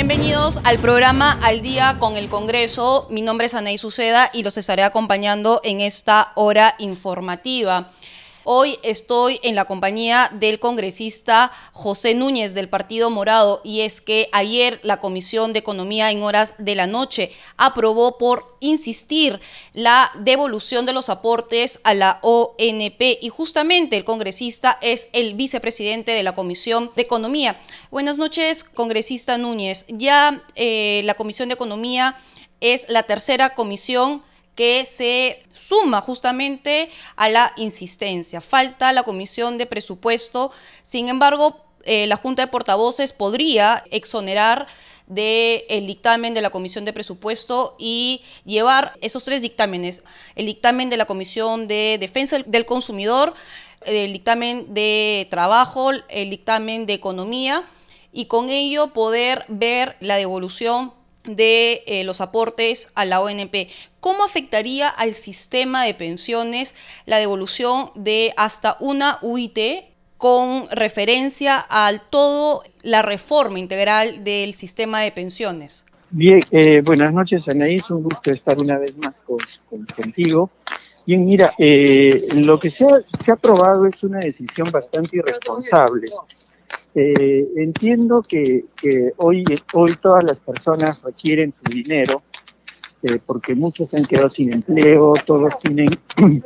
Bienvenidos al programa Al Día con el Congreso. Mi nombre es Anaí Suceda y los estaré acompañando en esta hora informativa. Hoy estoy en la compañía del congresista José Núñez del Partido Morado y es que ayer la Comisión de Economía en horas de la noche aprobó por insistir la devolución de los aportes a la ONP y justamente el congresista es el vicepresidente de la Comisión de Economía. Buenas noches, congresista Núñez. Ya eh, la Comisión de Economía es la tercera comisión que se suma justamente a la insistencia. Falta la comisión de presupuesto, sin embargo, eh, la Junta de Portavoces podría exonerar del el dictamen de la Comisión de Presupuesto y llevar esos tres dictámenes, el dictamen de la Comisión de Defensa del Consumidor, el dictamen de Trabajo, el dictamen de Economía, y con ello poder ver la devolución de eh, los aportes a la ONP. ¿Cómo afectaría al sistema de pensiones la devolución de hasta una UIT con referencia a todo la reforma integral del sistema de pensiones? Bien, eh, buenas noches Anaís, un gusto estar una vez más contigo. Bien, mira, eh, lo que se ha, se ha aprobado es una decisión bastante irresponsable eh, entiendo que, hoy, hoy todas las personas requieren su dinero, eh, porque muchos se han quedado sin empleo, todos tienen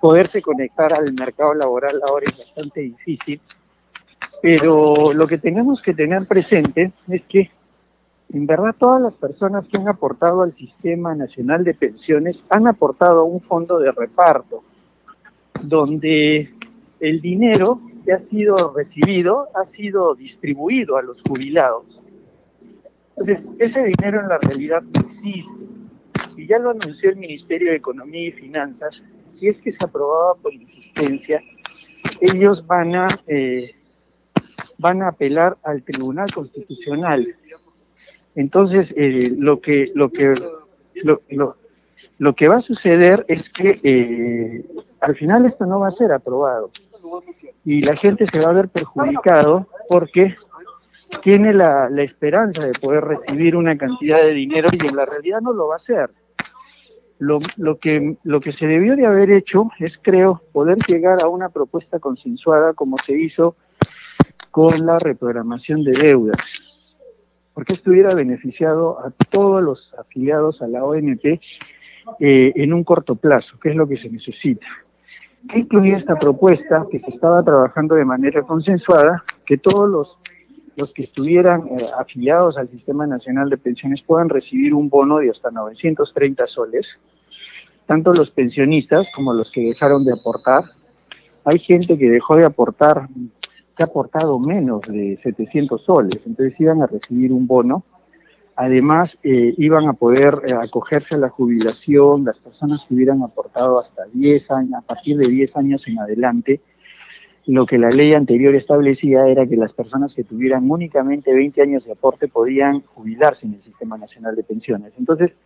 poderse conectar al mercado laboral ahora es bastante difícil, pero lo que tenemos que tener presente es que en verdad todas las personas que han aportado al Sistema Nacional de Pensiones han aportado a un fondo de reparto, donde el dinero ha sido recibido ha sido distribuido a los jubilados. Entonces, ese dinero en la realidad no existe. Y ya lo anunció el Ministerio de Economía y Finanzas, si es que se aprobaba por insistencia, ellos van a, eh, van a apelar al Tribunal Constitucional. Entonces, eh, lo, que, lo, que, lo, lo, que va a suceder es que eh, al final esto no va a ser aprobado y la gente se va a ver perjudicado porque tiene la, esperanza de poder recibir una cantidad de dinero y en la realidad no lo va a hacer. Lo, lo, que, lo que se debió de haber hecho es, creo, poder llegar a una propuesta consensuada como se hizo con la reprogramación de deudas, porque esto hubiera beneficiado a todos los afiliados a la ONP eh, en un corto plazo, que es lo que se necesita. ¿Qué incluía esta propuesta que se estaba trabajando de manera consensuada? Que todos los, los que estuvieran eh, afiliados al Sistema Nacional de Pensiones puedan recibir un bono de hasta 930 soles, tanto los pensionistas como los que dejaron de aportar. Hay gente que dejó de aportar, que ha aportado menos de 700 soles, entonces iban a recibir un bono Además, eh, iban a poder eh, acogerse a la jubilación las personas que hubieran aportado hasta 10 años, a partir de 10 años en adelante. Lo que la ley anterior establecía era que las personas que tuvieran únicamente 20 años de aporte podían jubilarse en el Sistema Nacional de Pensiones. Entonces,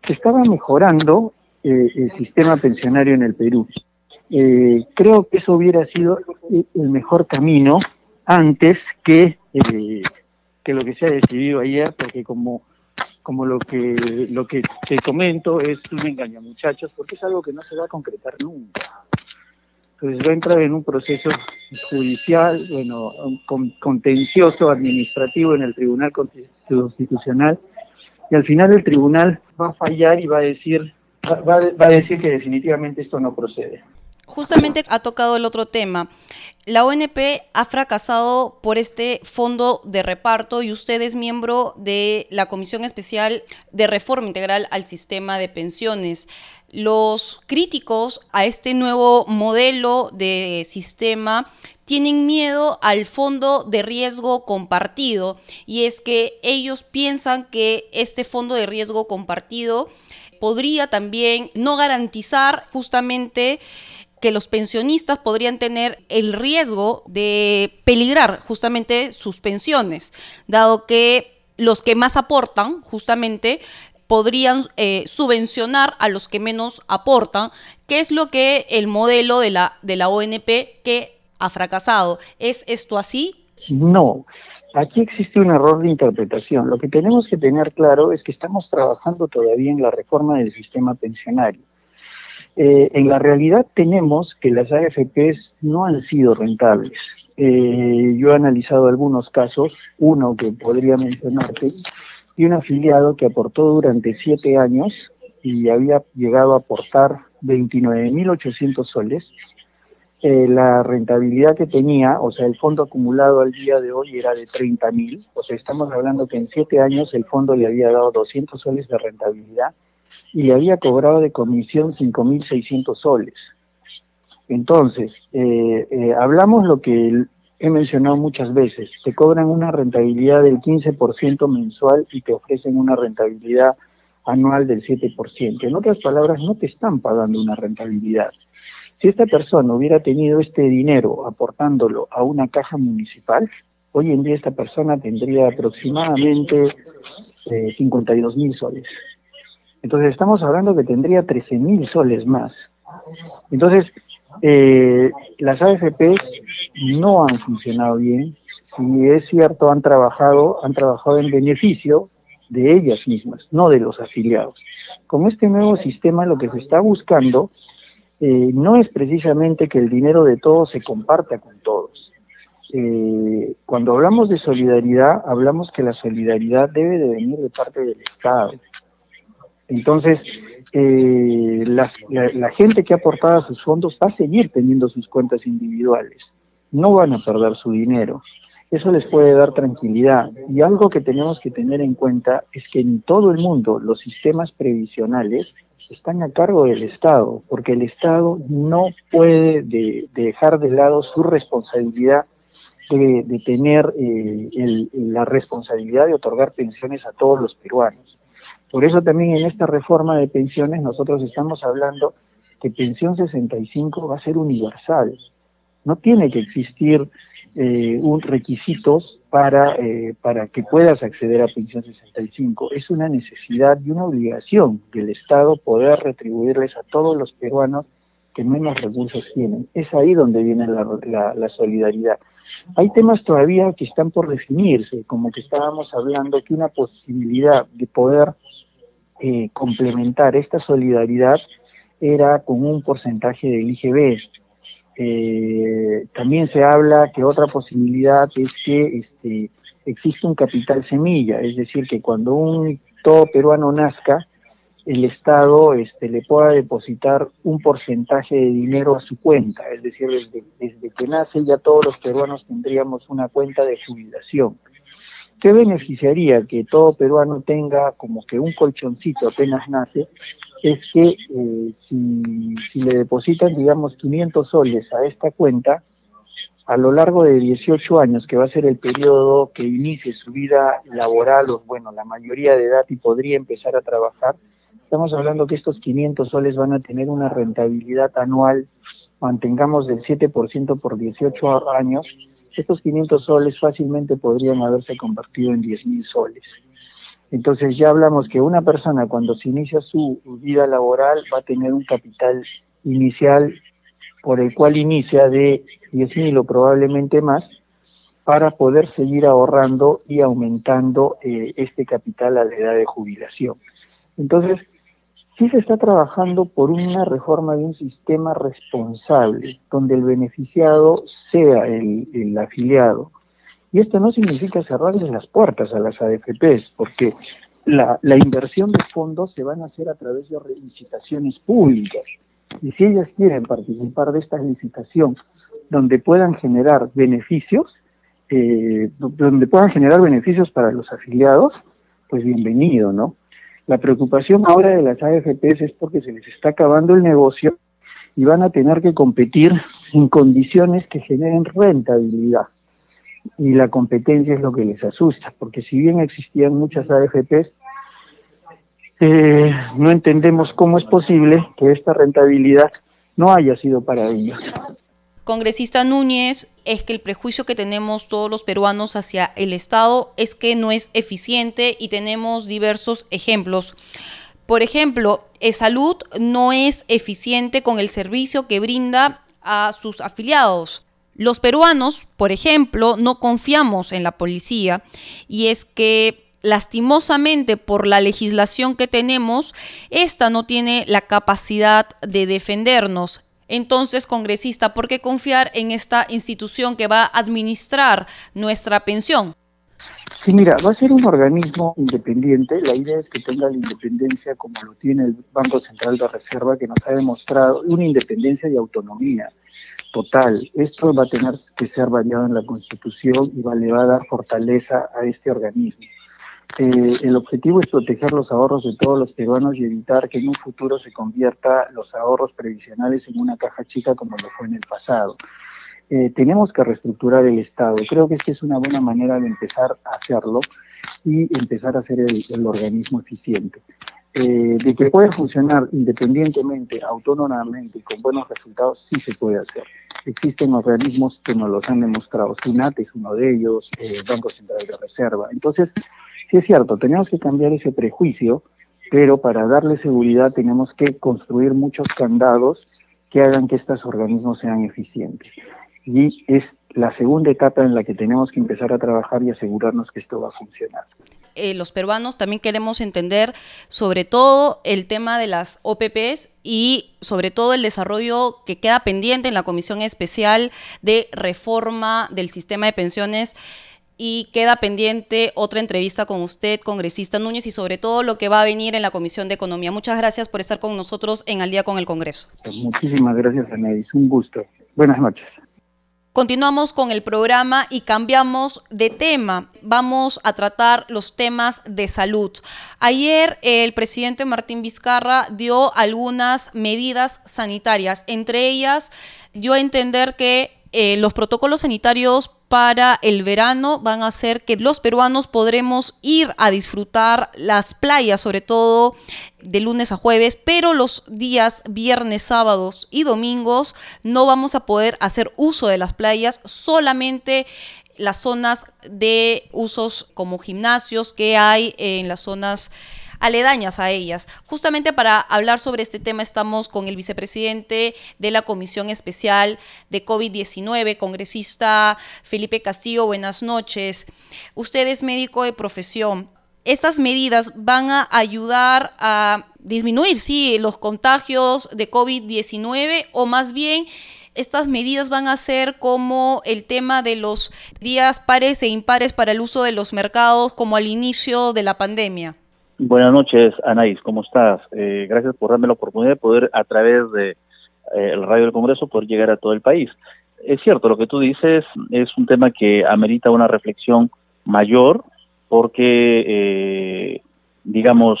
se estaba mejorando eh, el sistema pensionario en el Perú. creo que eso hubiera sido el mejor camino antes que que lo que se ha decidido ayer, porque como, como lo que lo que te comento es un engaño, muchachos, porque es algo que no se va a concretar nunca. Entonces va a entrar en un proceso judicial, bueno, contencioso, administrativo en el Tribunal Constitucional, y al final el tribunal va a fallar y va a decir, va a decir que definitivamente esto no procede. Justamente ha tocado el otro tema. La ONP ha fracasado por este fondo de reparto y usted es miembro de la Comisión Especial de Reforma Integral al Sistema de Pensiones. Los críticos a este nuevo modelo de sistema tienen miedo al fondo de riesgo compartido y es que ellos piensan que este fondo de riesgo compartido podría también no garantizar justamente que los pensionistas podrían tener el riesgo de peligrar justamente sus pensiones, dado que los que más aportan justamente podrían eh, subvencionar a los que menos aportan, que es lo que el modelo de la, de la ONP que ha fracasado. ¿Es esto así? No. aquí existe un error de interpretación. Lo que tenemos que tener claro es que estamos trabajando todavía en la reforma del sistema pensionario. Eh, en la realidad tenemos que las AFPs no han sido rentables. Eh, yo he analizado algunos casos, uno que podría mencionarte, y un afiliado que aportó durante siete años y había llegado a aportar 29.800 soles. Eh, la rentabilidad que tenía, o sea, el fondo acumulado al día de hoy era de 30 mil, o sea, estamos hablando que en siete años el fondo le había dado 200 soles de rentabilidad y había cobrado de comisión 5.600 soles. Entonces, eh, eh, hablamos lo que he mencionado muchas veces, te cobran una rentabilidad del 15% mensual y te ofrecen una rentabilidad anual del 7%. En otras palabras, no te están pagando una rentabilidad si esta persona hubiera tenido este dinero aportándolo a una caja municipal, hoy en día esta persona tendría aproximadamente 52 eh, mil soles. Entonces estamos hablando que tendría 13 mil soles más. Entonces, eh, las AFPs no han funcionado bien. Si es cierto, han trabajado, han trabajado en beneficio de ellas mismas, no de los afiliados. Con este nuevo sistema lo que se está buscando eh, no es precisamente que el dinero de todos se comparta con todos. Eh, cuando hablamos de solidaridad, hablamos que la solidaridad debe de venir de parte del Estado. Entonces, eh, la, la, gente que ha aportado sus fondos va a seguir teniendo sus cuentas individuales. No van a perder su dinero. Eso les puede dar tranquilidad. Y algo que tenemos que tener en cuenta es que en todo el mundo los sistemas previsionales están a cargo del Estado, porque el Estado no puede dejar de lado su responsabilidad de, tener eh, la responsabilidad de otorgar pensiones a todos los peruanos. Por eso también en esta reforma de pensiones nosotros estamos hablando que pensión 65 va a ser universal. No tiene que existir eh, un requisitos para, eh, para que puedas acceder a pensión 65. Es una necesidad y una obligación del Estado poder retribuirles a todos los peruanos que menos recursos tienen. Es ahí donde viene la, la, solidaridad. Hay temas todavía que están por definirse, como que estábamos hablando que una posibilidad de poder eh, complementar esta solidaridad era con un porcentaje del IGB. Eh, también se habla que otra posibilidad es que este, existe un capital semilla, es decir, que cuando un todo peruano nazca, el Estado este, le pueda depositar un porcentaje de dinero a su cuenta, es decir, desde, que nace ya todos los peruanos tendríamos una cuenta de jubilación. ¿Qué beneficiaría que todo peruano tenga como que un colchoncito apenas nace es que eh, si, le depositan, digamos, 500 soles a esta cuenta, a lo largo de 18 años, que va a ser el periodo que inicie su vida laboral, o bueno, la mayoría de edad y podría empezar a trabajar, estamos hablando que estos 500 soles van a tener una rentabilidad anual, mantengamos del 7% por 18 años, estos 500 soles fácilmente podrían haberse convertido en 10 mil soles. Entonces ya hablamos que una persona cuando se inicia su vida laboral va a tener un capital inicial por el cual inicia de 10 mil o probablemente más para poder seguir ahorrando y aumentando eh, este capital a la edad de jubilación. Entonces, sí se está trabajando por una reforma de un sistema responsable, donde el beneficiado sea el, el afiliado, y esto no significa cerrarles las puertas a las AFPs, porque la, inversión de fondos se van a hacer a través de licitaciones públicas. Y si ellas quieren participar de esta licitación donde puedan generar beneficios, eh, donde puedan generar beneficios para los afiliados, pues bienvenido, ¿no? La preocupación ahora de las AFPs es porque se les está acabando el negocio y van a tener que competir en condiciones que generen rentabilidad y la competencia es lo que les asusta, porque si bien existían muchas AFPs, eh, no entendemos cómo es posible que esta rentabilidad no haya sido para ellos. Congresista Núñez, es que el prejuicio que tenemos todos los peruanos hacia el Estado es que no es eficiente y tenemos diversos ejemplos. Por ejemplo, Salud no es eficiente con el servicio que brinda a sus afiliados Los peruanos, por ejemplo, no confiamos en la policía y es que lastimosamente por la legislación que tenemos, esta no tiene la capacidad de defendernos. Entonces, congresista, ¿por qué confiar en esta institución que va a administrar nuestra pensión? Sí, mira, va a ser un organismo independiente. La idea es que tenga la independencia como lo tiene el Banco Central de Reserva, que nos ha demostrado una independencia y autonomía total. Esto va a tener que ser variado en la Constitución y va, le va a dar fortaleza a este organismo. Eh, el objetivo es proteger los ahorros de todos los peruanos y evitar que en un futuro se convierta los ahorros previsionales en una caja chica como lo fue en el pasado. Eh, tenemos que reestructurar el Estado. Creo que esta es una buena manera de empezar a hacerlo y empezar a ser el, organismo eficiente. Eh, de que puede funcionar independientemente, autónomamente y con buenos resultados, sí se puede hacer. Existen organismos que nos los han demostrado. SUNAT es uno de ellos, eh, Banco Central de Reserva. Entonces, sí es cierto, tenemos que cambiar ese prejuicio, pero para darle seguridad tenemos que construir muchos candados que hagan que estos organismos sean eficientes y es la segunda etapa en la que tenemos que empezar a trabajar y asegurarnos que esto va a funcionar. Eh, los peruanos también queremos entender sobre todo el tema de las OPPs y sobre todo el desarrollo que queda pendiente en la Comisión Especial de Reforma del Sistema de Pensiones y queda pendiente otra entrevista con usted, congresista Núñez, y sobre todo lo que va a venir en la Comisión de Economía. Muchas gracias por estar con nosotros en Al día con el Congreso. Muchísimas gracias, Anais. Un gusto. Buenas noches. Continuamos con el programa y cambiamos de tema. Vamos a tratar los temas de salud. Ayer el presidente Martín Vizcarra dio algunas medidas sanitarias, entre ellas dio a entender que eh, los protocolos sanitarios para el verano van a hacer que los peruanos podremos ir a disfrutar las playas, sobre todo de lunes a jueves, pero los días viernes, sábados y domingos no vamos a poder hacer uso de las playas, solamente las zonas de usos como gimnasios que hay en las zonas aledañas a ellas. Justamente para hablar sobre este tema estamos con el vicepresidente de la Comisión Especial de COVID-19, congresista Felipe Castillo. Buenas noches. Usted es médico de profesión. Estas medidas van a ayudar a disminuir, sí, los contagios de COVID-19 o más bien estas medidas van a ser como el tema de los días pares e impares para el uso de los mercados como al inicio de la pandemia. Buenas noches, Anaís, ¿cómo estás? Eh, gracias por darme la oportunidad de poder, a través de eh, el radio del Congreso, poder llegar a todo el país. Es cierto, lo que tú dices es un tema que amerita una reflexión mayor, porque, eh, digamos,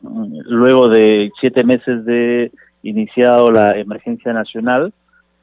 luego de siete meses de iniciado la emergencia nacional,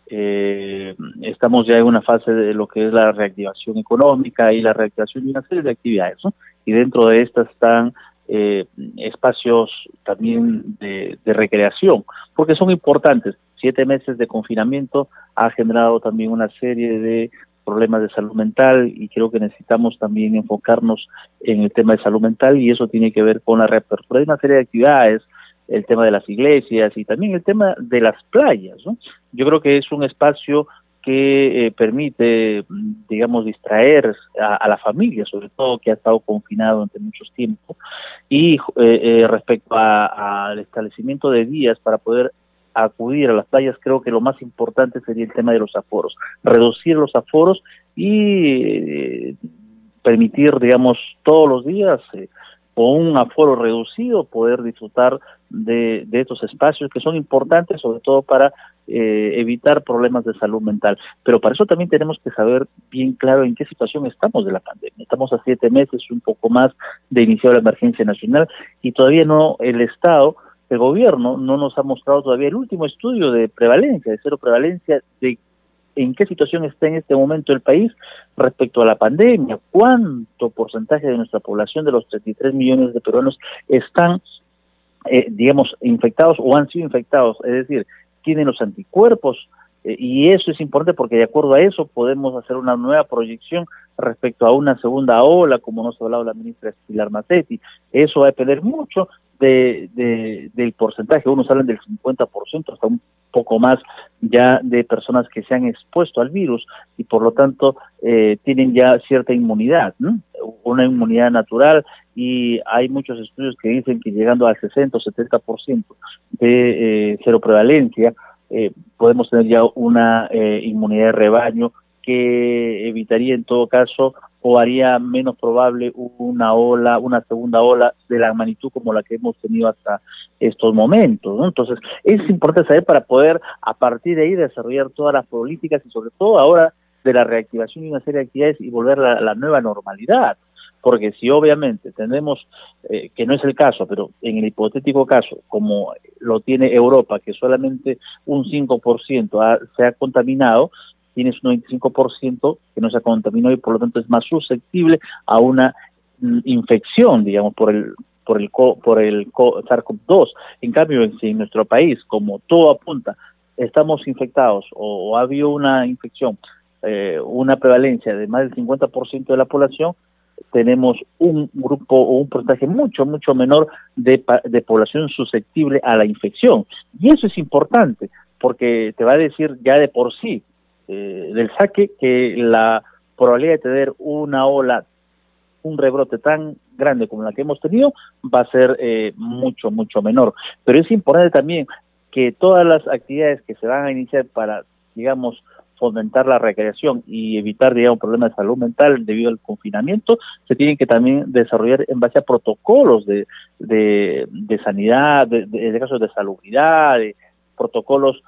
eh, estamos ya en una fase de lo que es la reactivación económica y la reactivación de una serie de actividades, ¿no? Y dentro de estas están eh, espacios también de, recreación, porque son importantes. Siete meses de confinamiento ha generado también una serie de problemas de salud mental y creo que necesitamos también enfocarnos en el tema de salud mental y eso tiene que ver con la reapertura de una serie de actividades, el tema de las iglesias y también el tema de las playas. ¿no? Yo creo que es un espacio que eh, permite, digamos, distraer a, la familia, sobre todo que ha estado confinado durante muchos tiempos, y eh, eh, respecto al establecimiento de días para poder acudir a las playas, creo que lo más importante sería el tema de los aforos, reducir los aforos y permitir, digamos, todos los días con un aforo reducido poder disfrutar de, estos espacios que son importantes sobre todo para eh, evitar problemas de salud mental. Pero para eso también tenemos que saber bien claro en qué situación estamos de la pandemia. Estamos a siete meses, un poco más de iniciar la emergencia nacional y todavía no el Estado, el gobierno no nos ha mostrado todavía el último estudio de prevalencia, de cero prevalencia, de en qué situación está en este momento el país respecto a la pandemia, cuánto porcentaje de nuestra población, de los 33 millones de peruanos, están, eh, digamos, infectados o han sido infectados, es decir, tienen los anticuerpos, eh, y eso es importante porque de acuerdo a eso podemos hacer una nueva proyección respecto a una segunda ola, como nos ha hablado la ministra Pilar Macetti. Eso va a depender mucho de, del porcentaje, unos hablan del 50%, hasta un poco más ya de personas que se han expuesto al virus y por lo tanto eh, tienen ya cierta inmunidad, una inmunidad natural y hay muchos estudios que dicen que llegando al 60 o 70% de eh, cero prevalencia eh, podemos tener ya una eh, inmunidad de rebaño que evitaría en todo caso o haría menos probable una ola, una segunda ola de la magnitud como la que hemos tenido hasta estos momentos. ¿no? Entonces, es importante saber para poder a partir de ahí desarrollar todas las políticas y sobre todo ahora de la reactivación de una serie de actividades y volver a la, nueva normalidad. Porque si obviamente tenemos, eh, que no es el caso, pero en el hipotético caso, como lo tiene Europa, que solamente un 5% se ha contaminado, tienes un 95% que no se ha contaminado y por lo tanto es más susceptible a una mm, infección, digamos, por el por el por el SARS-CoV-2. En cambio, en, nuestro país, como todo apunta, estamos infectados o, ha habido una infección, eh, una prevalencia de más del 50% de la población, tenemos un grupo o un porcentaje mucho, mucho menor de, de población susceptible a la infección. Y eso es importante, porque te va a decir ya de por sí eh, del saque que la probabilidad de tener una ola, un rebrote tan grande como la que hemos tenido va a ser eh, mucho, mucho menor. Pero es importante también que todas las actividades que se van a iniciar para, digamos, fomentar la recreación y evitar, digamos, problemas de salud mental debido al confinamiento, se tienen que también desarrollar en base a protocolos de, de, sanidad, de, de, casos de salubridad, de protocolos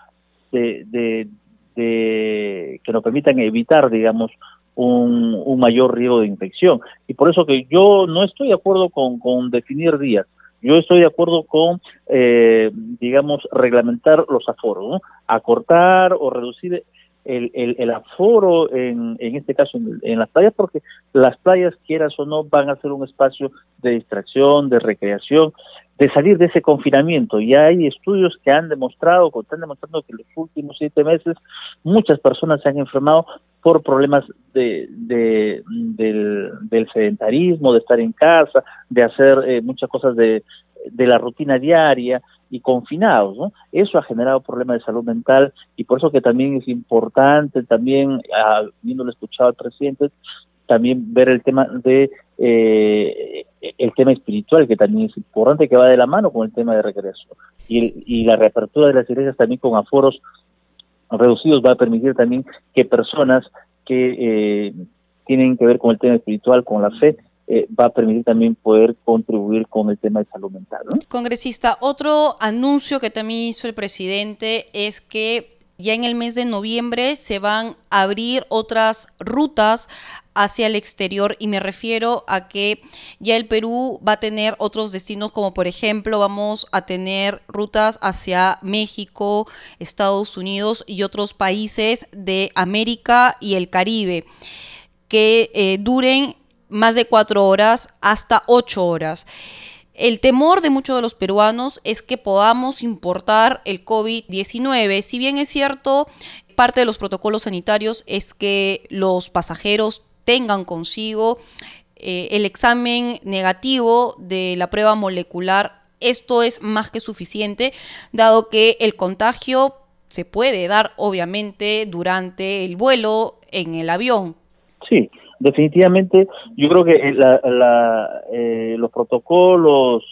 de, de, que nos permitan evitar, digamos, un, un, mayor riesgo de infección. Y por eso que yo no estoy de acuerdo con, con definir días. Yo estoy de acuerdo con, eh, digamos, reglamentar los aforos, acortar o reducir el, el, el aforo, en, en este caso en, en, las playas, porque las playas, quieras o no, van a ser un espacio de distracción, de recreación, de salir de ese confinamiento. Y hay estudios que han demostrado, que están demostrando que en los últimos siete meses muchas personas se han enfermado por problemas de, de del, del, sedentarismo, de estar en casa, de hacer eh, muchas cosas de, de la rutina diaria y confinados, ¿no? Eso ha generado problemas de salud mental y por eso que también es importante, también, habiéndole escuchado al presidente, también ver el tema de eh, el tema espiritual, que también es importante, que va de la mano con el tema de recreación. Y, y la reapertura de las iglesias también con aforos reducidos va a permitir también que personas que eh, tienen que ver con el tema espiritual, con la fe, eh, va a permitir también poder contribuir con el tema de salud mental. Congresista, otro anuncio que también hizo el presidente es que ya en el mes de noviembre se van a abrir otras rutas hacia el exterior y me refiero a que ya el Perú va a tener otros destinos como por ejemplo vamos a tener rutas hacia México, Estados Unidos y otros países de América y el Caribe que eh, duren más de cuatro horas hasta ocho horas. El temor de muchos de los peruanos es que podamos importar el COVID-19. Si bien es cierto, parte de los protocolos sanitarios es que los pasajeros tengan consigo eh, el examen negativo de la prueba molecular. Esto es más que suficiente, dado que el contagio se puede dar obviamente durante el vuelo en el avión. Sí, definitivamente yo creo que eh, eh, los protocolos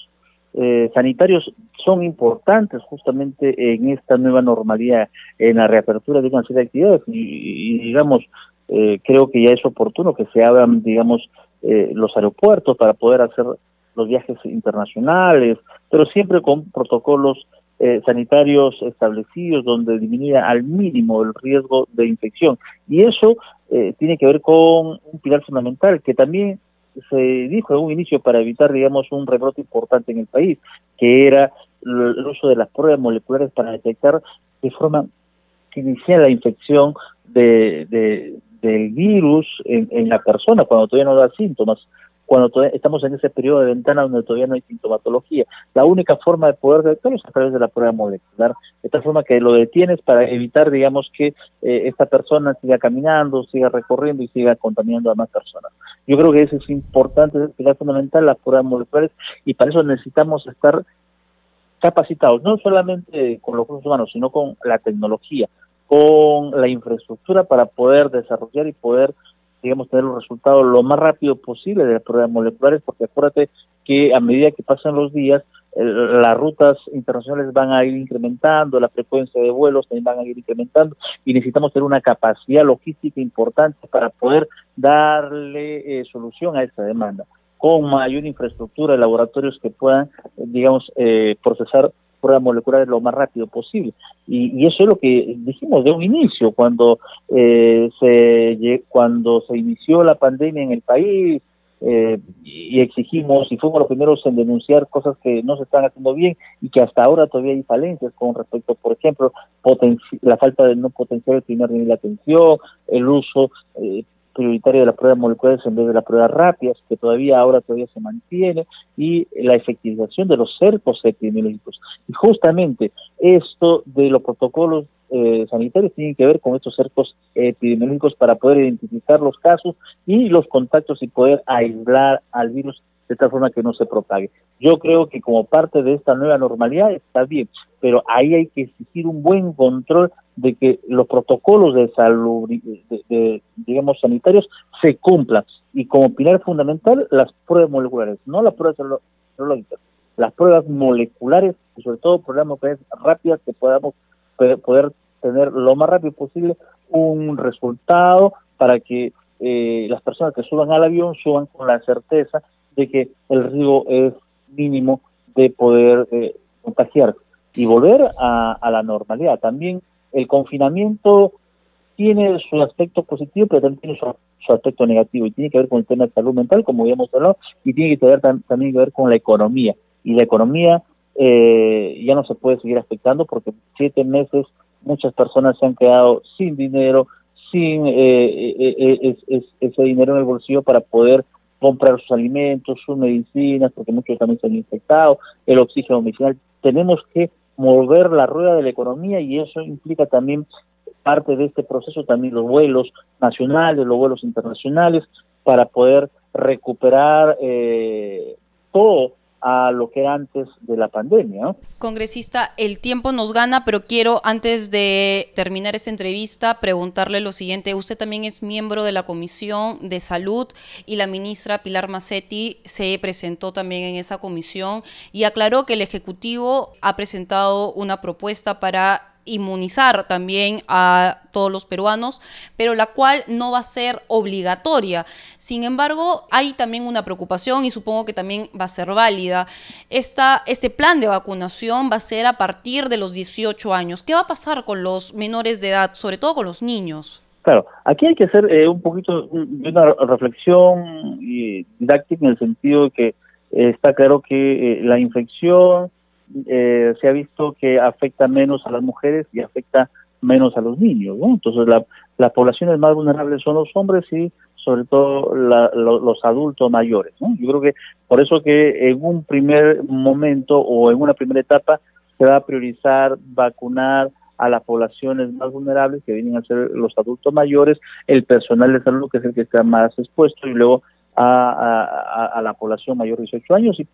sanitarios son importantes justamente en esta nueva normalidad, en la reapertura de una serie de actividades. Y digamos, eh, creo que ya es oportuno que se abran, digamos, eh, los aeropuertos para poder hacer los viajes internacionales, pero siempre con protocolos eh, sanitarios establecidos donde disminuya al mínimo el riesgo de infección. Y eso tiene que ver con un pilar fundamental que también se dijo en un inicio para evitar, digamos, un rebrote importante en el país, que era el uso de las pruebas moleculares para detectar de forma que inicia la infección de, de, del virus en, en, la persona cuando todavía no da síntomas. Cuando estamos en ese periodo de ventana donde todavía no hay sintomatología. La única forma de poder detectarlo es a través de la prueba molecular, de tal forma que lo detienes para evitar, digamos, que eh, esta persona siga caminando, siga recorriendo y siga contaminando a más personas. Yo creo que eso es importante, es fundamental las pruebas moleculares y para eso necesitamos estar capacitados, no solamente con los recursos humanos, sino con la tecnología, con la infraestructura para poder desarrollar y poder, digamos, tener los resultados lo más rápido posible de las pruebas moleculares, porque acuérdate que a medida que pasan los días, las rutas internacionales van a ir incrementando, la frecuencia de vuelos también van a ir incrementando y necesitamos tener una capacidad logística importante para poder darle eh, solución a esta demanda con mayor infraestructura laboratorios que puedan, digamos, eh, procesar pruebas moleculares lo más rápido posible. Y, eso es lo que dijimos de un inicio, cuando, eh, se, cuando se inició la pandemia en el país, eh, y exigimos y fuimos los primeros en denunciar cosas que no se están haciendo bien y que hasta ahora todavía hay falencias con respecto, por ejemplo, la falta de no potenciar el primer nivel de atención, el uso eh, prioritario de las pruebas moleculares en vez de las pruebas rápidas, que todavía ahora todavía se mantiene, y la efectivización de los cercos epidemiológicos. Y justamente esto de los protocolos eh, sanitarios tiene que ver con estos cercos epidemiológicos para poder identificar los casos y los contactos y poder aislar al virus de tal forma que no se propague. Yo creo que como parte de esta nueva normalidad está bien, pero ahí hay que exigir un buen control de que los protocolos de salud, de, digamos, sanitarios se cumplan. Y como pilar fundamental, las pruebas moleculares, no las pruebas serológicas, las pruebas moleculares, y sobre todo pruebas rápidas que podamos poder tener lo más rápido posible un resultado para que eh, las personas que suban al avión suban con la certeza de que el riesgo es mínimo de poder eh, contagiar y volver a, la normalidad. También el confinamiento tiene su aspecto positivo, pero también tiene su, aspecto negativo y tiene que ver con el tema de salud mental, como ya hemos hablado, y tiene que ver también que ver con la economía. Y la economía eh, ya no se puede seguir afectando porque siete meses muchas personas se han quedado sin dinero, sin eh, ese dinero en el bolsillo para poder comprar sus alimentos, sus medicinas, porque muchos también se han infectado, el oxígeno medicinal. Tenemos que mover la rueda de la economía y eso implica también parte de este proceso, también los vuelos nacionales, los vuelos internacionales, para poder recuperar eh, todo a lo que era antes de la pandemia. Congresista, el tiempo nos gana, pero quiero antes de terminar esta entrevista preguntarle lo siguiente. Usted también es miembro de la Comisión de Salud y la ministra Pilar Massetti se presentó también en esa comisión y aclaró que el Ejecutivo ha presentado una propuesta para inmunizar también a todos los peruanos, pero la cual no va a ser obligatoria. Sin embargo, hay también una preocupación y supongo que también va a ser válida. Esta, este plan de vacunación va a ser a partir de los 18 años. ¿Qué va a pasar con los menores de edad, sobre todo con los niños? Claro, aquí hay que hacer eh, un poquito de una reflexión didáctica en el sentido de que eh, está claro que eh, la infección eh, se ha visto que afecta menos a las mujeres y afecta menos a los niños, ¿no? Entonces la, las poblaciones más vulnerables son los hombres y sobre todo los adultos mayores, ¿no? Yo creo que por eso que en un primer momento o en una primera etapa se va a priorizar vacunar a las poblaciones más vulnerables que vienen a ser los adultos mayores, el personal de salud que es el que está más expuesto y luego a, a la población mayor de 18 años y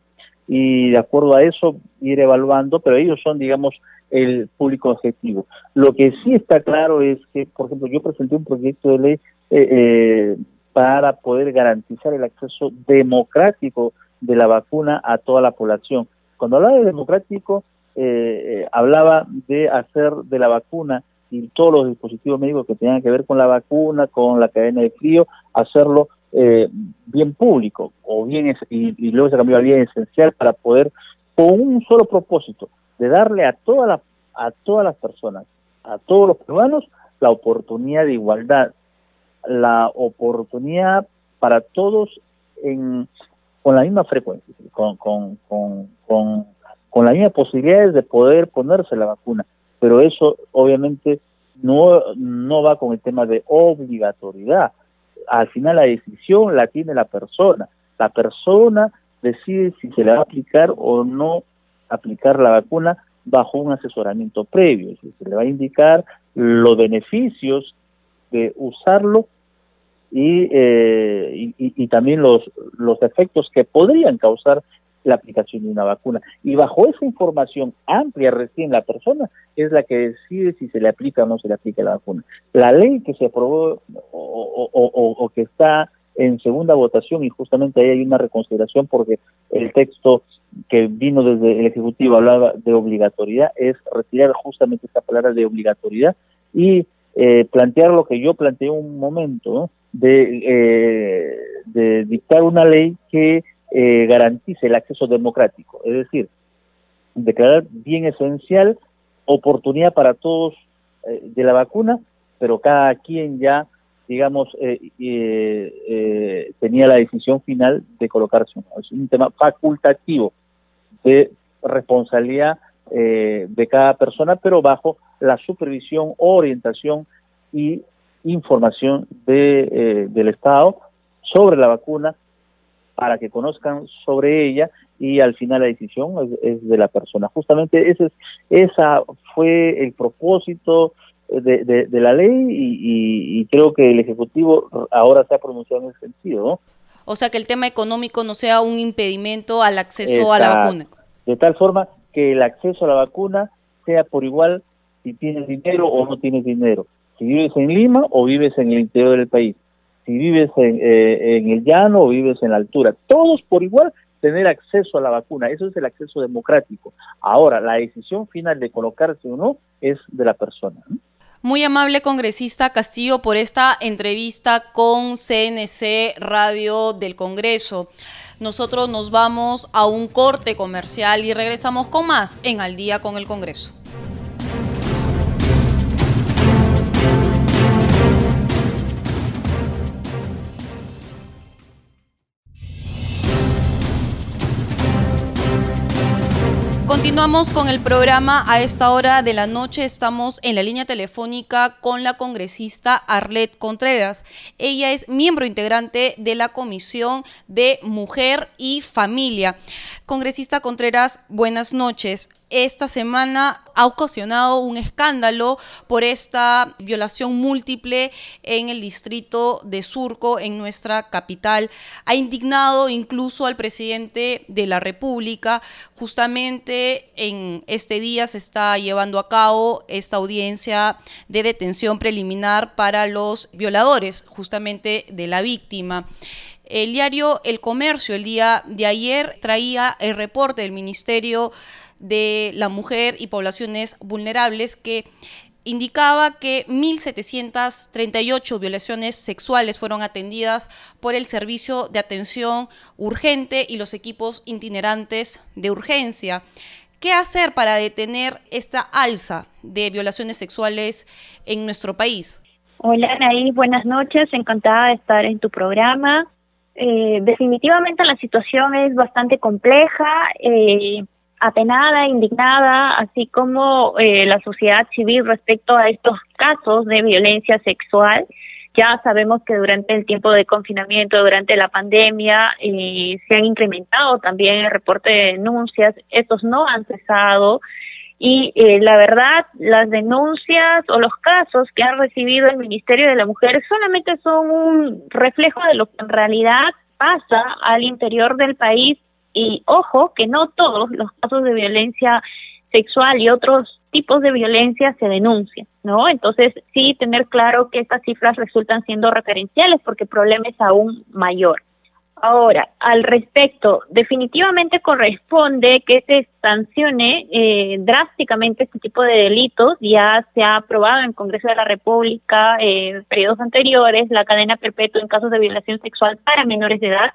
y de acuerdo a eso ir evaluando, pero ellos son, digamos, el público objetivo. Lo que sí está claro es que, por ejemplo, yo presenté un proyecto de ley eh, eh, para poder garantizar el acceso democrático de la vacuna a toda la población. Cuando hablaba de democrático, eh, hablaba de hacer de la vacuna y todos los dispositivos médicos que tengan que ver con la vacuna, con la cadena de frío, hacerlo eh, bien público o bien y, luego se cambió a bien esencial para poder con un solo propósito de darle a todas las a todas las personas a todos los peruanos la oportunidad de igualdad la oportunidad para todos en con la misma frecuencia con con con con, con las mismas posibilidades de poder ponerse la vacuna. Pero eso obviamente no no va con el tema de obligatoriedad al final la decisión la tiene la persona. La persona decide si se le va a aplicar o no aplicar la vacuna bajo un asesoramiento previo. Se le va a indicar los beneficios de usarlo y, eh, y, también los, los efectos que podrían causar la aplicación de una vacuna. Y bajo esa información amplia recién la persona es la que decide si se le aplica o no se le aplica la vacuna. La ley que se aprobó o, o que está en segunda votación y justamente ahí hay una reconsideración porque el texto que vino desde el Ejecutivo hablaba de obligatoriedad, es retirar justamente esta palabra de obligatoriedad y eh, plantear lo que yo planteé un momento, de, eh, de dictar una ley que eh, garantice el acceso democrático, es decir, declarar bien esencial oportunidad para todos de la vacuna, pero cada quien ya digamos, eh, eh, tenía la decisión final de colocarse uno. Es un tema facultativo de responsabilidad eh, de cada persona, pero bajo la supervisión, orientación y información de, del Estado sobre la vacuna para que conozcan sobre ella y al final la decisión es, de la persona. Justamente ese es, esa fue el propósito de, de, la ley y, creo que el Ejecutivo ahora se ha pronunciado en ese sentido, ¿no? O sea, que el tema económico no sea un impedimento al acceso a la vacuna. De tal forma que el acceso a la vacuna sea por igual si tienes dinero o no tienes dinero. Si vives en Lima o vives en el interior del país. Si vives en, eh, en el llano o vives en la altura. Todos por igual tener acceso a la vacuna. Eso es el acceso democrático. Ahora, la decisión final de colocarse o no es de la persona. Muy amable congresista Castillo por esta entrevista con CNC Radio del Congreso. Nosotros nos vamos a un corte comercial y regresamos con más en Al día con el Congreso. Continuamos con el programa. A esta hora de la noche estamos en la línea telefónica con la congresista Arlet Contreras. Ella es miembro integrante de la Comisión de Mujer y Familia. Congresista Contreras, buenas noches esta semana ha ocasionado un escándalo por esta violación múltiple en el distrito de Surco, en nuestra capital. Ha indignado incluso al presidente de la República. Justamente en este día se está llevando a cabo esta audiencia de detención preliminar para los violadores, justamente de la víctima. El diario El Comercio el día de ayer traía el reporte del Ministerio de la Mujer y Poblaciones Vulnerables que indicaba que 1.738 violaciones sexuales fueron atendidas por el Servicio de Atención Urgente y los equipos itinerantes de urgencia. ¿Qué hacer para detener esta alza de violaciones sexuales en nuestro país? Hola, Anaí, buenas noches. Encantada de estar en tu programa. Eh, definitivamente la situación es bastante compleja. Eh, apenada, indignada, así como eh, la sociedad civil respecto a estos casos de violencia sexual. Ya sabemos que durante el tiempo de confinamiento, durante la pandemia, eh, se han incrementado también el reporte de denuncias. Estos no han cesado. Y eh, la verdad, las denuncias o los casos que ha recibido el Ministerio de la Mujer solamente son un reflejo de lo que en realidad pasa al interior del país y ojo que no todos los casos de violencia sexual y otros tipos de violencia se denuncian, ¿no? Entonces, sí tener claro que estas cifras resultan siendo referenciales porque el problema es aún mayor. Ahora, al respecto, definitivamente corresponde que se sancione eh, drásticamente este tipo de delitos. Ya se ha aprobado en el Congreso de la República eh, en periodos anteriores la cadena perpetua en casos de violación sexual para menores de edad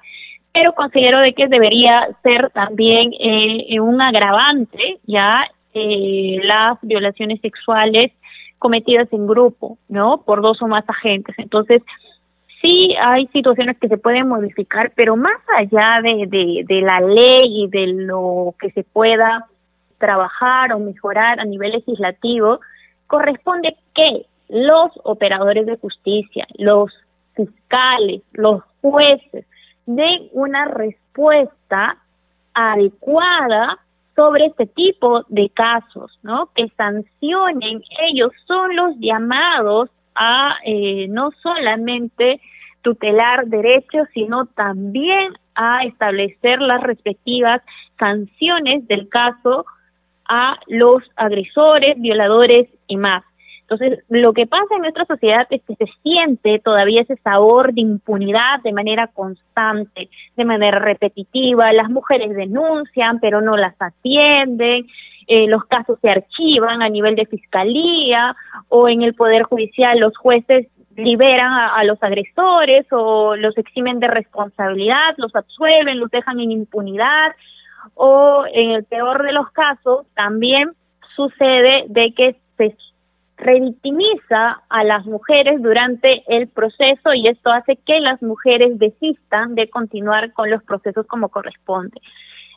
pero considero de que debería ser también eh, un agravante ya eh, las violaciones sexuales cometidas en grupo, ¿no? Por dos o más agentes. Entonces, sí hay situaciones que se pueden modificar, pero más allá de, de, de la ley y de lo que se pueda trabajar o mejorar a nivel legislativo, corresponde que los operadores de justicia, los fiscales, los jueces, den una respuesta adecuada sobre este tipo de casos, ¿no? Que sancionen, ellos son los llamados a eh, no solamente tutelar derechos, sino también a establecer las respectivas sanciones del caso a los agresores, violadores y más. Entonces, lo que pasa en nuestra sociedad es que se siente todavía ese sabor de impunidad de manera constante, de manera repetitiva. Las mujeres denuncian, pero no las atienden. Eh, los casos se archivan a nivel de fiscalía o en el Poder Judicial los jueces liberan a, a, los agresores o los eximen de responsabilidad, los absuelven, los dejan en impunidad o en el peor de los casos también sucede de que se revictimiza a las mujeres durante el proceso y esto hace que las mujeres desistan de continuar con los procesos como corresponde.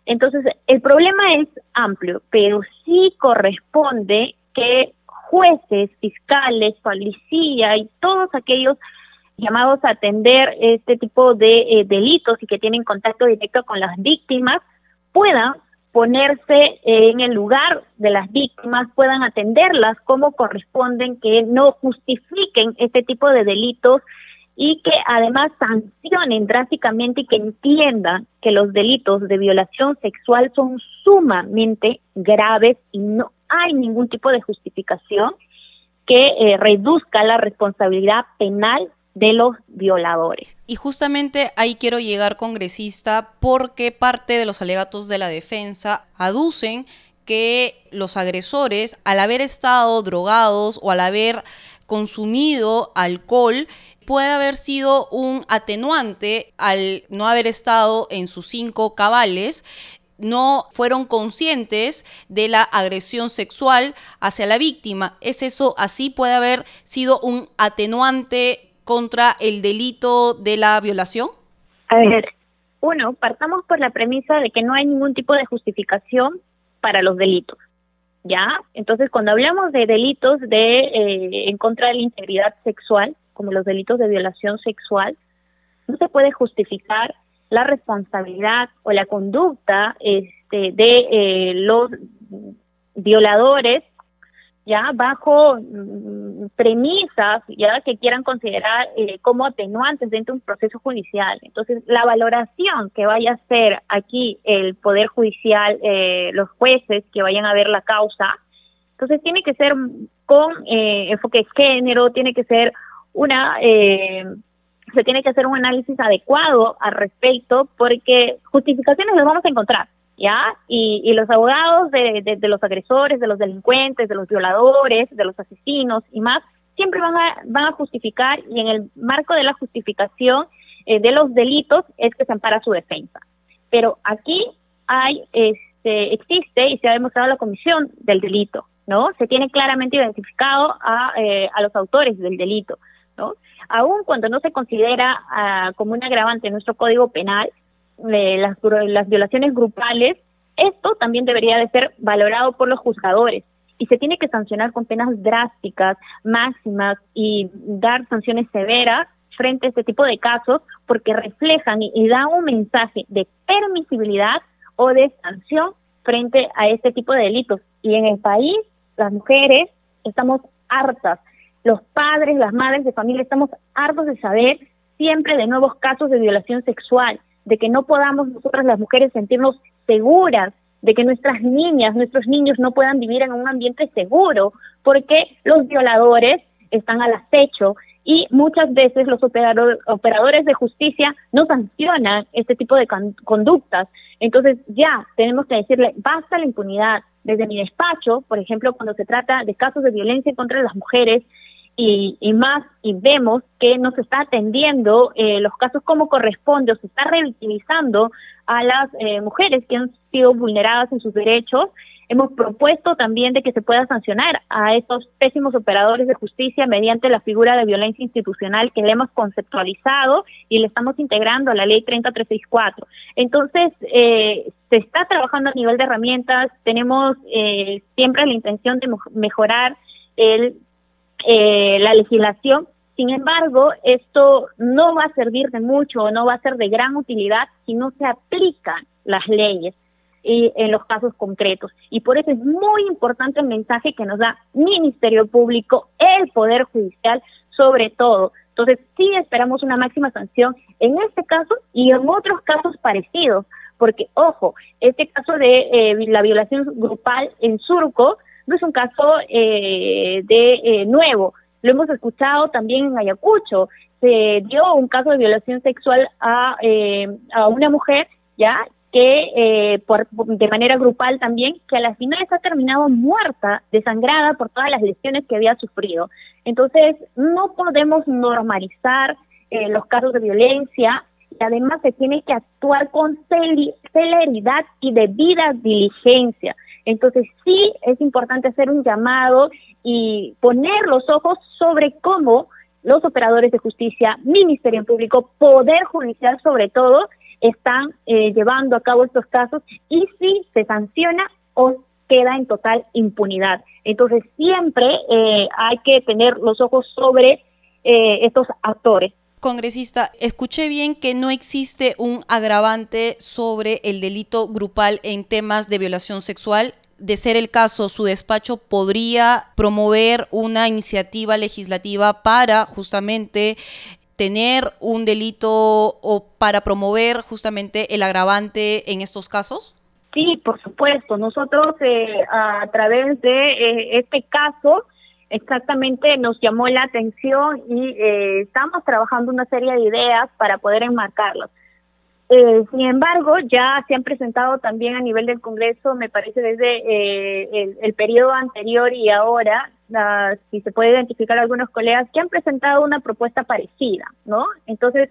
Entonces, el problema es amplio, pero sí corresponde que jueces, fiscales, policía y todos aquellos llamados a atender este tipo de eh, delitos y que tienen contacto directo con las víctimas puedan ponerse en el lugar de las víctimas, puedan atenderlas como corresponden, que no justifiquen este tipo de delitos y que además sancionen drásticamente y que entiendan que los delitos de violación sexual son sumamente graves y no hay ningún tipo de justificación que eh, reduzca la responsabilidad penal de los violadores. Y justamente ahí quiero llegar, congresista, porque parte de los alegatos de la defensa aducen que los agresores, al haber estado drogados o al haber consumido alcohol, puede haber sido un atenuante al no haber estado en sus cinco cabales no fueron conscientes de la agresión sexual hacia la víctima. ¿Es eso así? ¿Puede haber sido un atenuante contra el delito de la violación? A ver, uno, partamos por la premisa de que no hay ningún tipo de justificación para los delitos. ¿Ya? Entonces, cuando hablamos de delitos de eh, en contra de la integridad sexual, como los delitos de violación sexual, no se puede justificar la responsabilidad o la conducta este, de eh, los violadores ya bajo mm, premisas ya que quieran considerar eh, como atenuantes dentro de un proceso judicial. Entonces, la valoración que vaya a hacer aquí el Poder Judicial, eh, los jueces que vayan a ver la causa, entonces tiene que ser con eh, enfoque de género, tiene que ser una... se tiene que hacer un análisis adecuado al respecto porque justificaciones las vamos a encontrar ¿ya? Y, y los abogados de, los agresores, de los delincuentes, de los violadores, de los asesinos y más, siempre van a, van a justificar y en el marco de la justificación eh, de los delitos es que se ampara su defensa. Pero aquí hay, este, existe y se ha demostrado la comisión del delito, ¿no? Se tiene claramente identificado a, eh, a los autores del delito, ¿no? Aun cuando no se considera uh, como un agravante en nuestro Código Penal, las, las violaciones grupales, esto también debería de ser valorado por los juzgadores. Y se tiene que sancionar con penas drásticas, máximas y dar sanciones severas frente a este tipo de casos porque reflejan y, y dan un mensaje de permisibilidad o de sanción frente a este tipo de delitos. Y en el país, las mujeres estamos hartas, los padres, las madres de familia estamos hartos de saber siempre de nuevos casos de violación sexual de que no podamos nosotras las mujeres sentirnos seguras, de que nuestras niñas, nuestros niños no puedan vivir en un ambiente seguro, porque los violadores están al acecho y muchas veces los operadores de justicia no sancionan este tipo de conductas. Entonces ya tenemos que decirle, basta la impunidad. Desde mi despacho, por ejemplo, cuando se trata de casos de violencia contra las mujeres, y, y, más y vemos que no se está atendiendo eh, los casos como corresponde o se está revictimizando a las eh, mujeres que han sido vulneradas en sus derechos. Hemos propuesto también de que se pueda sancionar a estos pésimos operadores de justicia mediante la figura de violencia institucional que le hemos conceptualizado y le estamos integrando a la ley 30364. Entonces, eh, se está trabajando a nivel de herramientas, tenemos siempre la intención de mejorar el eh, la legislación Sin embargo, esto no va a servir de mucho, no va a ser de gran utilidad si no se aplican las leyes y en los casos concretos. Y por eso es muy importante el mensaje que nos da Ministerio Público, el Poder Judicial, sobre todo. Entonces, sí esperamos una máxima sanción en este caso y en otros casos parecidos, porque, ojo, este caso de eh, la violación grupal en Surco no es un caso eh, de eh, nuevo, lo hemos escuchado también en Ayacucho, se dio un caso de violación sexual a, a una mujer, ya que eh, por, de manera grupal también, que a las finales ha terminado muerta, desangrada por todas las lesiones que había sufrido. Entonces, no podemos normalizar eh, los casos de violencia y además se tiene que actuar con celeridad y debida diligencia. Entonces, sí es importante hacer un llamado y poner los ojos sobre cómo los operadores de justicia, Ministerio Público, Poder Judicial sobre todo, están eh, llevando a cabo estos casos y si se sanciona o queda en total impunidad. Entonces siempre eh, hay que tener los ojos sobre eh, estos actores. Congresista, escuché bien que no existe un agravante sobre el delito grupal en temas de violación sexual. De ser el caso, su despacho podría promover una iniciativa legislativa para justamente tener un delito o para promover justamente el agravante en estos casos? Sí, por supuesto. Nosotros eh, a través de eh, este caso exactamente nos llamó la atención y eh, estamos trabajando una serie de ideas para poder enmarcarlos. sin embargo, ya se han presentado también a nivel del Congreso, me parece desde el, el periodo anterior y ahora, si se puede identificar algunos colegas que han presentado una propuesta parecida, ¿no? Entonces,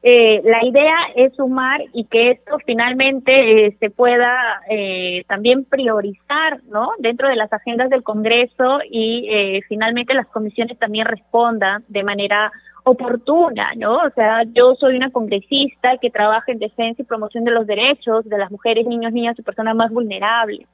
eh, la idea es sumar y que esto finalmente eh, se pueda eh, también priorizar, ¿no? Dentro de las agendas del Congreso y finalmente las comisiones también respondan de manera oportuna, ¿no? O sea, yo soy una congresista que trabaja en defensa y promoción de los derechos de las mujeres, niños, niñas y personas más vulnerables.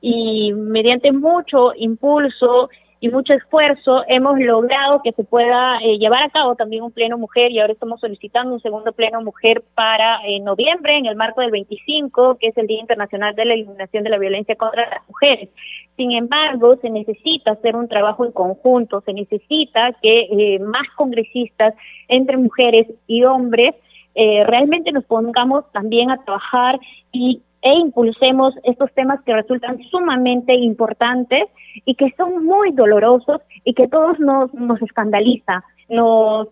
Y mediante mucho impulso y mucho esfuerzo hemos logrado que se pueda eh, llevar a cabo también un pleno mujer y ahora estamos solicitando un segundo pleno mujer para eh, noviembre en el marco del 25, que es el Día Internacional de la Eliminación de la Violencia contra las Mujeres. Sin embargo, se necesita hacer un trabajo en conjunto, se necesita que eh, más congresistas entre mujeres y hombres realmente nos pongamos también a trabajar y e impulsemos estos temas que resultan sumamente importantes y que son muy dolorosos y que todos nos, nos escandaliza, nos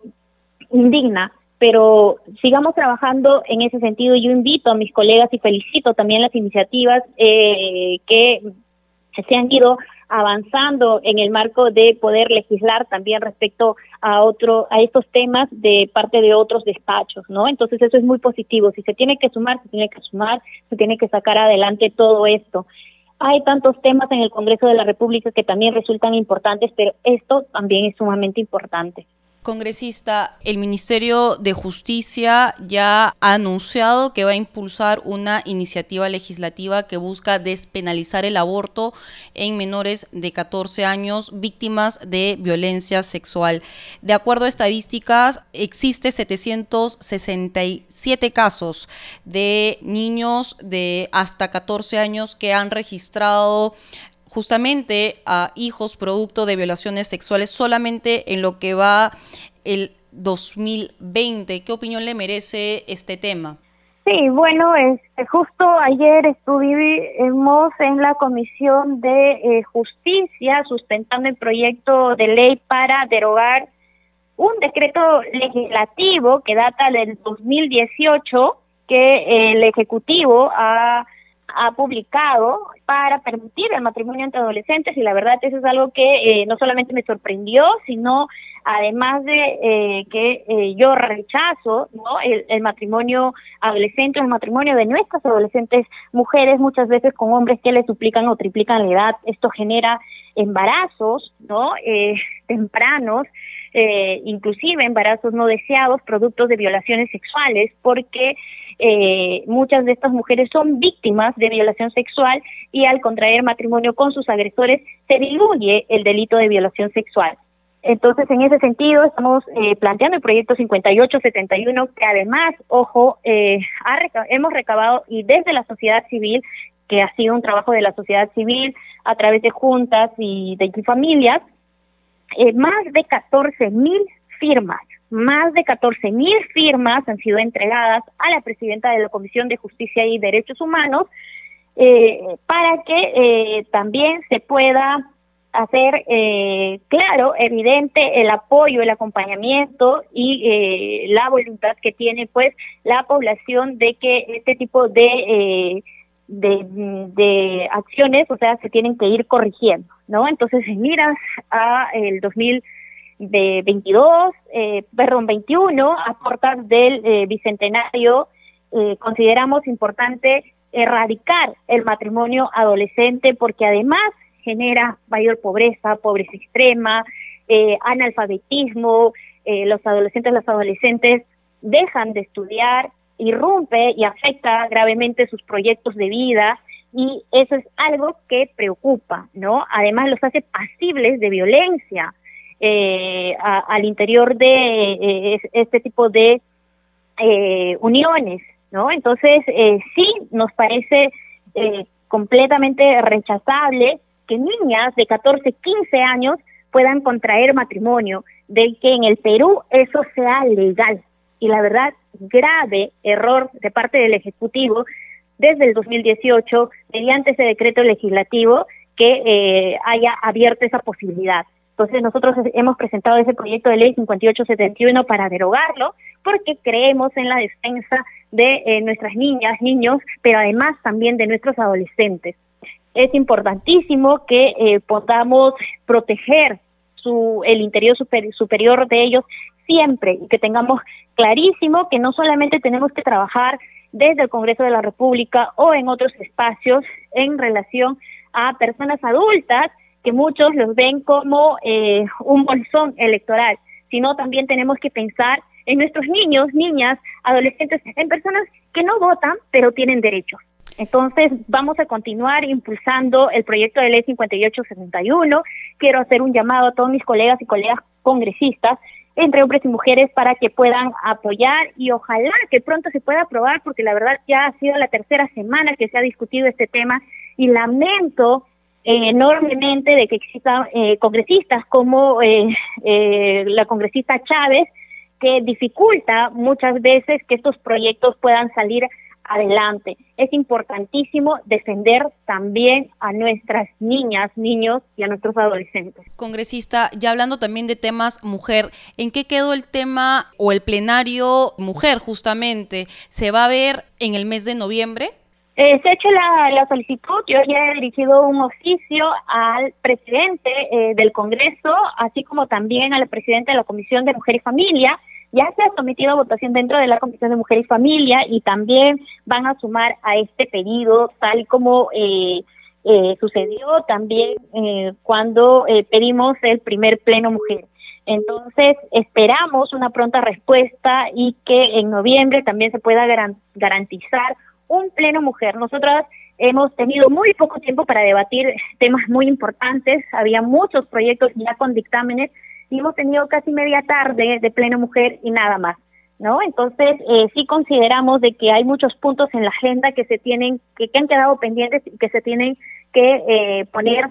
indigna, pero sigamos trabajando en ese sentido. Yo invito a mis colegas y felicito también las iniciativas eh, que se han ido avanzando en el marco de poder legislar también respecto a otro a estos temas de parte de otros despachos, ¿no? Entonces eso es muy positivo. Si se tiene que sumar, se tiene que sumar, se tiene que sacar adelante todo esto. Hay tantos temas en el Congreso de la República que también resultan importantes, pero esto también es sumamente importante. Congresista, el Ministerio de Justicia ya ha anunciado que va a impulsar una iniciativa legislativa que busca despenalizar el aborto en menores de 14 años víctimas de violencia sexual. De acuerdo a estadísticas, existe 767 casos de niños de hasta 14 años que han registrado justamente a hijos producto de violaciones sexuales solamente en lo que va el 2020. ¿Qué opinión le merece este tema? Sí, bueno, este, justo ayer estuvimos en la Comisión de eh, Justicia sustentando el proyecto de ley para derogar un decreto legislativo que data del 2018 que el Ejecutivo ha ha publicado para permitir el matrimonio entre adolescentes y la verdad eso es algo que eh, no solamente me sorprendió, sino además de eh, que eh, yo rechazo ¿no? el, matrimonio adolescente, el matrimonio de nuestras adolescentes mujeres, muchas veces con hombres que le suplican o triplican la edad, esto genera embarazos no tempranos eh, inclusive embarazos no deseados, productos de violaciones sexuales, porque eh, muchas de estas mujeres son víctimas de violación sexual y al contraer matrimonio con sus agresores se diluye el delito de violación sexual. Entonces, en ese sentido, estamos eh, planteando el proyecto 5871, que además, ojo, eh, hemos recabado y desde la sociedad civil, que ha sido un trabajo de la sociedad civil a través de juntas y de familias, eh, más de 14 mil firmas, más de 14 mil firmas han sido entregadas a la presidenta de la Comisión de Justicia y Derechos Humanos para que también se pueda hacer eh, claro, evidente el apoyo, el acompañamiento y eh, la voluntad que tiene pues la población de que este tipo de, eh, de, de, acciones, o sea, se tienen que ir corrigiendo, ¿no? Entonces, en miras a el 2022, eh, perdón, 21, a portas del eh, bicentenario, eh, consideramos importante erradicar el matrimonio adolescente porque además genera mayor pobreza, pobreza extrema, eh, analfabetismo, los adolescentes, las adolescentes dejan de estudiar, irrumpe y afecta gravemente sus proyectos de vida y eso es algo que preocupa, ¿no? Además los hace pasibles de violencia eh, al interior de este tipo de uniones, ¿no? Entonces sí nos parece completamente rechazable que niñas de 14, 15 años puedan contraer matrimonio, de que en el Perú eso sea legal. Y la verdad, grave error de parte del Ejecutivo desde el 2018, mediante ese decreto legislativo, que eh, haya abierto esa posibilidad. Entonces nosotros hemos presentado ese proyecto de ley 5871 para derogarlo, porque creemos en la defensa de eh, nuestras niñas, niños, pero además también de nuestros adolescentes. Es importantísimo que eh, podamos proteger su, el interior superior de ellos siempre y que tengamos clarísimo que no solamente tenemos que trabajar desde el Congreso de la República o en otros espacios en relación a personas adultas que muchos los ven como eh, un bolsón electoral, sino también tenemos que pensar en nuestros niños, niñas, adolescentes, en personas que no votan pero tienen derechos. Entonces, vamos a continuar impulsando el proyecto de ley 5861. Quiero hacer un llamado a todos mis colegas y colegas congresistas, entre hombres y mujeres, para que puedan apoyar y ojalá que pronto se pueda aprobar, porque la verdad ya ha sido la tercera semana que se ha discutido este tema y lamento eh, enormemente de que existan eh, congresistas como eh, la congresista Chávez, que dificulta muchas veces que estos proyectos puedan salir adelante. Es importantísimo defender también a nuestras niñas, niños y a nuestros adolescentes. Congresista, ya hablando también de temas mujer, ¿en qué quedó el tema o el plenario mujer justamente? ¿Se va a ver en el mes de noviembre? Eh, se ha hecho la, solicitud, yo ya he dirigido un oficio al presidente eh, del Congreso, así como también al presidente de la Comisión de Mujer y Familia, ya se ha sometido a votación dentro de la Comisión de Mujer y Familia y también van a sumar a este pedido, tal como eh, eh, sucedió también eh, cuando pedimos el primer pleno mujer. Entonces, esperamos una pronta respuesta y que en noviembre también se pueda garantizar un pleno mujer. Nosotras hemos tenido muy poco tiempo para debatir temas muy importantes, había muchos proyectos ya con dictámenes y hemos tenido casi media tarde de pleno mujer y nada más. ¿No? Entonces, eh, sí consideramos de que hay muchos puntos en la agenda que se tienen, que, han quedado pendientes y que se tienen que eh, poner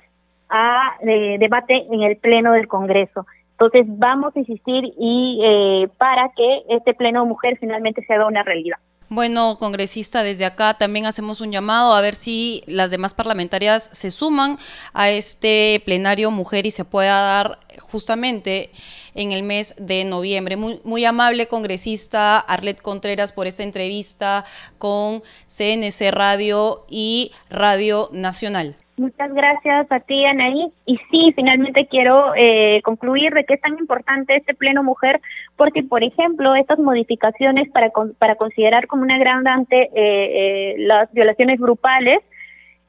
a debate en el pleno del Congreso. Entonces, vamos a insistir y eh, para que este pleno mujer finalmente se haga una realidad. Bueno, congresista, desde acá también hacemos un llamado a ver si las demás parlamentarias se suman a este plenario mujer y se pueda dar justamente en el mes de noviembre. Muy, muy amable congresista Arlet Contreras por esta entrevista con CNC Radio y Radio Nacional. Muchas gracias a ti, Anaí. Y sí, finalmente quiero eh, concluir de que es tan importante este Pleno Mujer, porque, por ejemplo, estas modificaciones para, para considerar como una agravante eh, eh, las violaciones grupales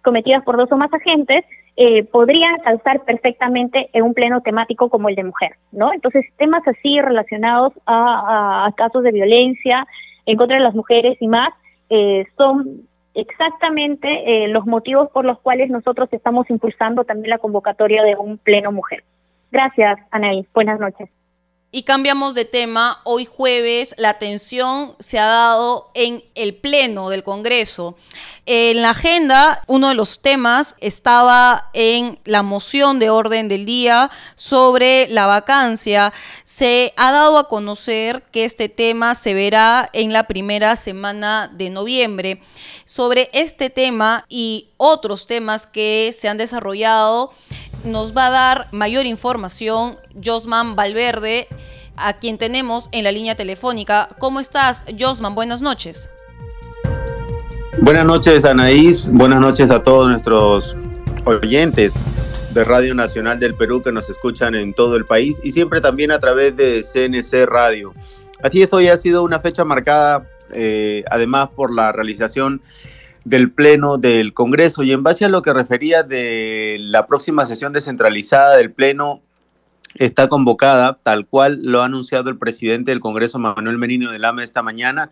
cometidas por dos o más agentes, eh, podrían calzar perfectamente en un pleno temático como el de mujer, ¿no? Entonces, temas así relacionados a, a casos de violencia en contra de las mujeres y más eh, son exactamente eh, los motivos por los cuales nosotros estamos impulsando también la convocatoria de un pleno mujer. Gracias, Anaí. Buenas noches. Y cambiamos de tema. Hoy jueves la atención se ha dado en el Pleno del Congreso. En la agenda, uno de los temas estaba en la moción de orden del día sobre la vacancia. Se ha dado a conocer que este tema se verá en la primera semana de noviembre. Sobre este tema y otros temas que se han desarrollado, nos va a dar mayor información Josman Valverde, a quien tenemos en la línea telefónica. ¿Cómo estás, Josman? Buenas noches. Buenas noches, Anaís. Buenas noches a todos nuestros oyentes de Radio Nacional del Perú que nos escuchan en todo el país y siempre también a través de CNC Radio. Así es, hoy ha sido una fecha marcada eh, además por la realización del Pleno del Congreso y en base a lo que refería de la próxima sesión descentralizada del Pleno está convocada, tal cual lo ha anunciado el presidente del Congreso, Manuel Merino de Lama, esta mañana,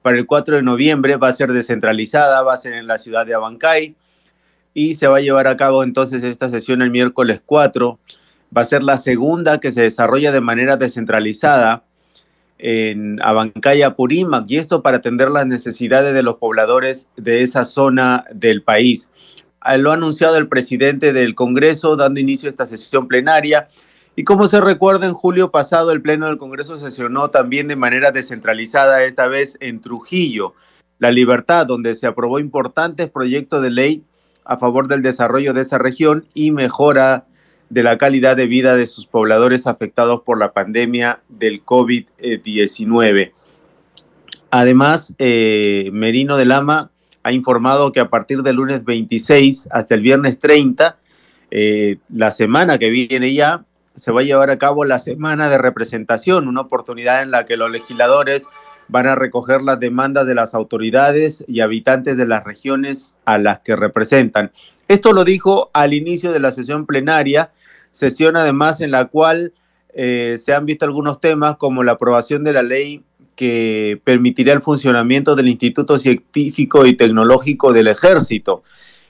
para el 4 de noviembre va a ser descentralizada, va a ser en la ciudad de Abancay y se va a llevar a cabo entonces esta sesión el miércoles 4. Va a ser la segunda que se desarrolla de manera descentralizada en Abancay, Apurímac, y esto para atender las necesidades de los pobladores de esa zona del país. Ah, lo ha anunciado el presidente del Congreso dando inicio a esta sesión plenaria y como se recuerda, en julio pasado el Pleno del Congreso sesionó también de manera descentralizada, esta vez en Trujillo, La Libertad, donde se aprobó importantes proyectos de ley a favor del desarrollo de esa región y mejora de la calidad de vida de sus pobladores afectados por la pandemia del COVID-19. Además, eh, Merino de Lama ha informado que a partir del lunes 26 hasta el viernes 30, eh, la semana que viene ya, se va a llevar a cabo la semana de representación, una oportunidad en la que los legisladores van a recoger las demandas de las autoridades y habitantes de las regiones a las que representan. Esto lo dijo al inicio de la sesión plenaria, sesión además en la cual eh, se han visto algunos temas como la aprobación de la ley que permitirá el funcionamiento del Instituto Científico y Tecnológico del Ejército.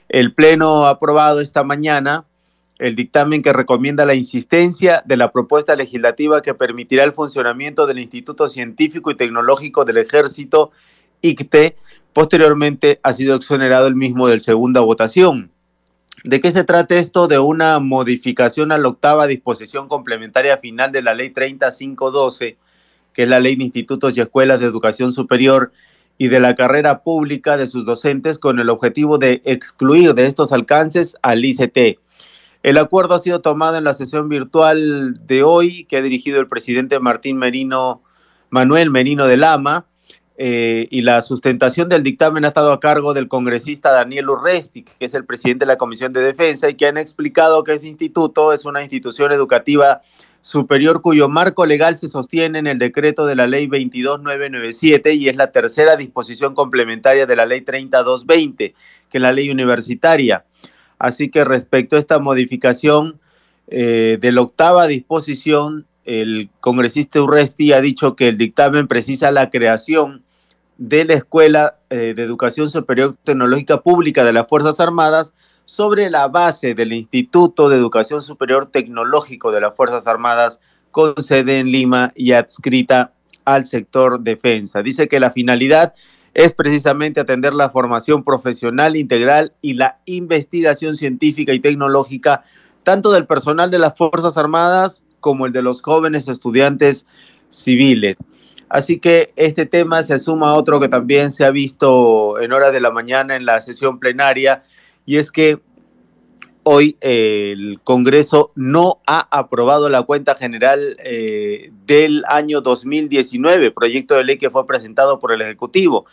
El Pleno ha aprobado esta mañana el dictamen que recomienda la insistencia de la propuesta legislativa que permitirá el funcionamiento del Instituto Científico y Tecnológico del Ejército, ICTE, posteriormente ha sido exonerado el mismo del segunda votación. ¿De qué se trata esto? De una modificación a la octava disposición complementaria final de la Ley 3512, que es la Ley de Institutos y Escuelas de Educación Superior y de la carrera pública de sus docentes con el objetivo de excluir de estos alcances al ICT. El acuerdo ha sido tomado en la sesión virtual de hoy que ha dirigido el presidente Martín Merino, Manuel Merino de Lama, eh, y la sustentación del dictamen ha estado a cargo del congresista Daniel Urresti, que es el presidente de la Comisión de Defensa, y que han explicado que ese instituto es una institución educativa superior cuyo marco legal se sostiene en el decreto de la ley 22997 y es la tercera disposición complementaria de la ley 30220, que es la ley universitaria. Así que respecto a esta modificación eh, de la octava disposición, el congresista Urresti ha dicho que el dictamen precisa la creación de la Escuela eh, de Educación Superior Tecnológica Pública de las Fuerzas Armadas sobre la base del Instituto de Educación Superior Tecnológico de las Fuerzas Armadas con sede en Lima y adscrita al sector defensa. Dice que la finalidad es precisamente atender la formación profesional integral y la investigación científica y tecnológica, tanto del personal de las Fuerzas Armadas como el de los jóvenes estudiantes civiles. Así que este tema se suma a otro que también se ha visto en hora de la mañana en la sesión plenaria, y es que hoy eh, el Congreso no ha aprobado la cuenta general eh, del año 2019, proyecto de ley que fue presentado por el Ejecutivo.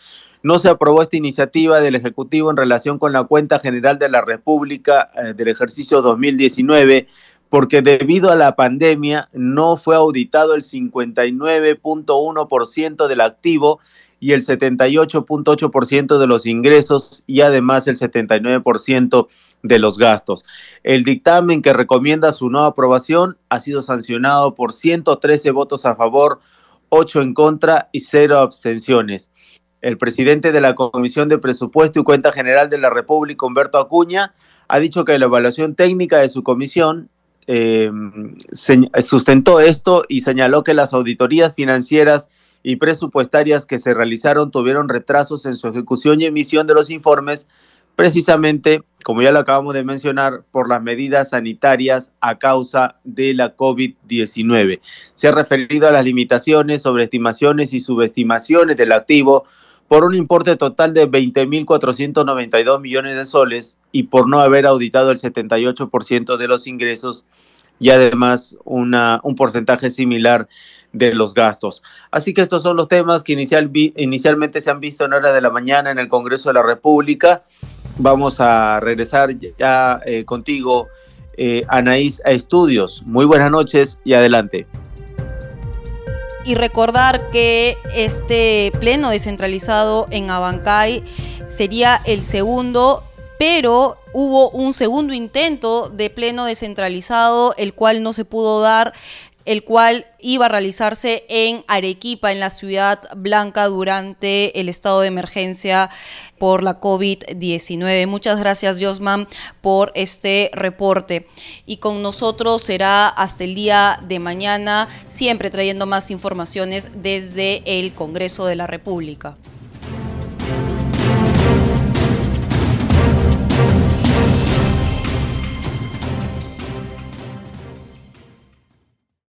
No se aprobó esta iniciativa del Ejecutivo en relación con la cuenta general de la República eh, del ejercicio 2019 porque debido a la pandemia no fue auditado el 59.1% del activo y el 78.8% de los ingresos y además el 79% de los gastos. El dictamen que recomienda su no aprobación ha sido sancionado por 113 votos a favor, 8 en contra y 0 abstenciones. El presidente de la Comisión de Presupuesto y Cuenta General de la República, Humberto Acuña, ha dicho que la evaluación técnica de su comisión eh, sustentó esto y señaló que las auditorías financieras y presupuestarias que se realizaron tuvieron retrasos en su ejecución y emisión de los informes, precisamente, como ya lo acabamos de mencionar, por las medidas sanitarias a causa de la COVID-19. Se ha referido a las limitaciones, sobreestimaciones y subestimaciones del activo por un importe total de 20.492 millones de soles y por no haber auditado el 78% de los ingresos y además un porcentaje similar de los gastos. Así que estos son los temas que inicial, inicialmente se han visto en hora de la mañana en el Congreso de la República. Vamos a regresar ya eh, contigo, eh, Anaís, a estudios. Muy buenas noches y adelante. Y recordar que este pleno descentralizado en Abancay sería el segundo pero hubo un segundo intento de pleno descentralizado, el cual no se pudo dar el cual iba a realizarse en Arequipa, en la ciudad blanca, durante el estado de emergencia por la COVID-19. Muchas gracias, Josman, por este reporte. Y con nosotros será hasta el día de mañana, siempre trayendo más informaciones desde el Congreso de la República.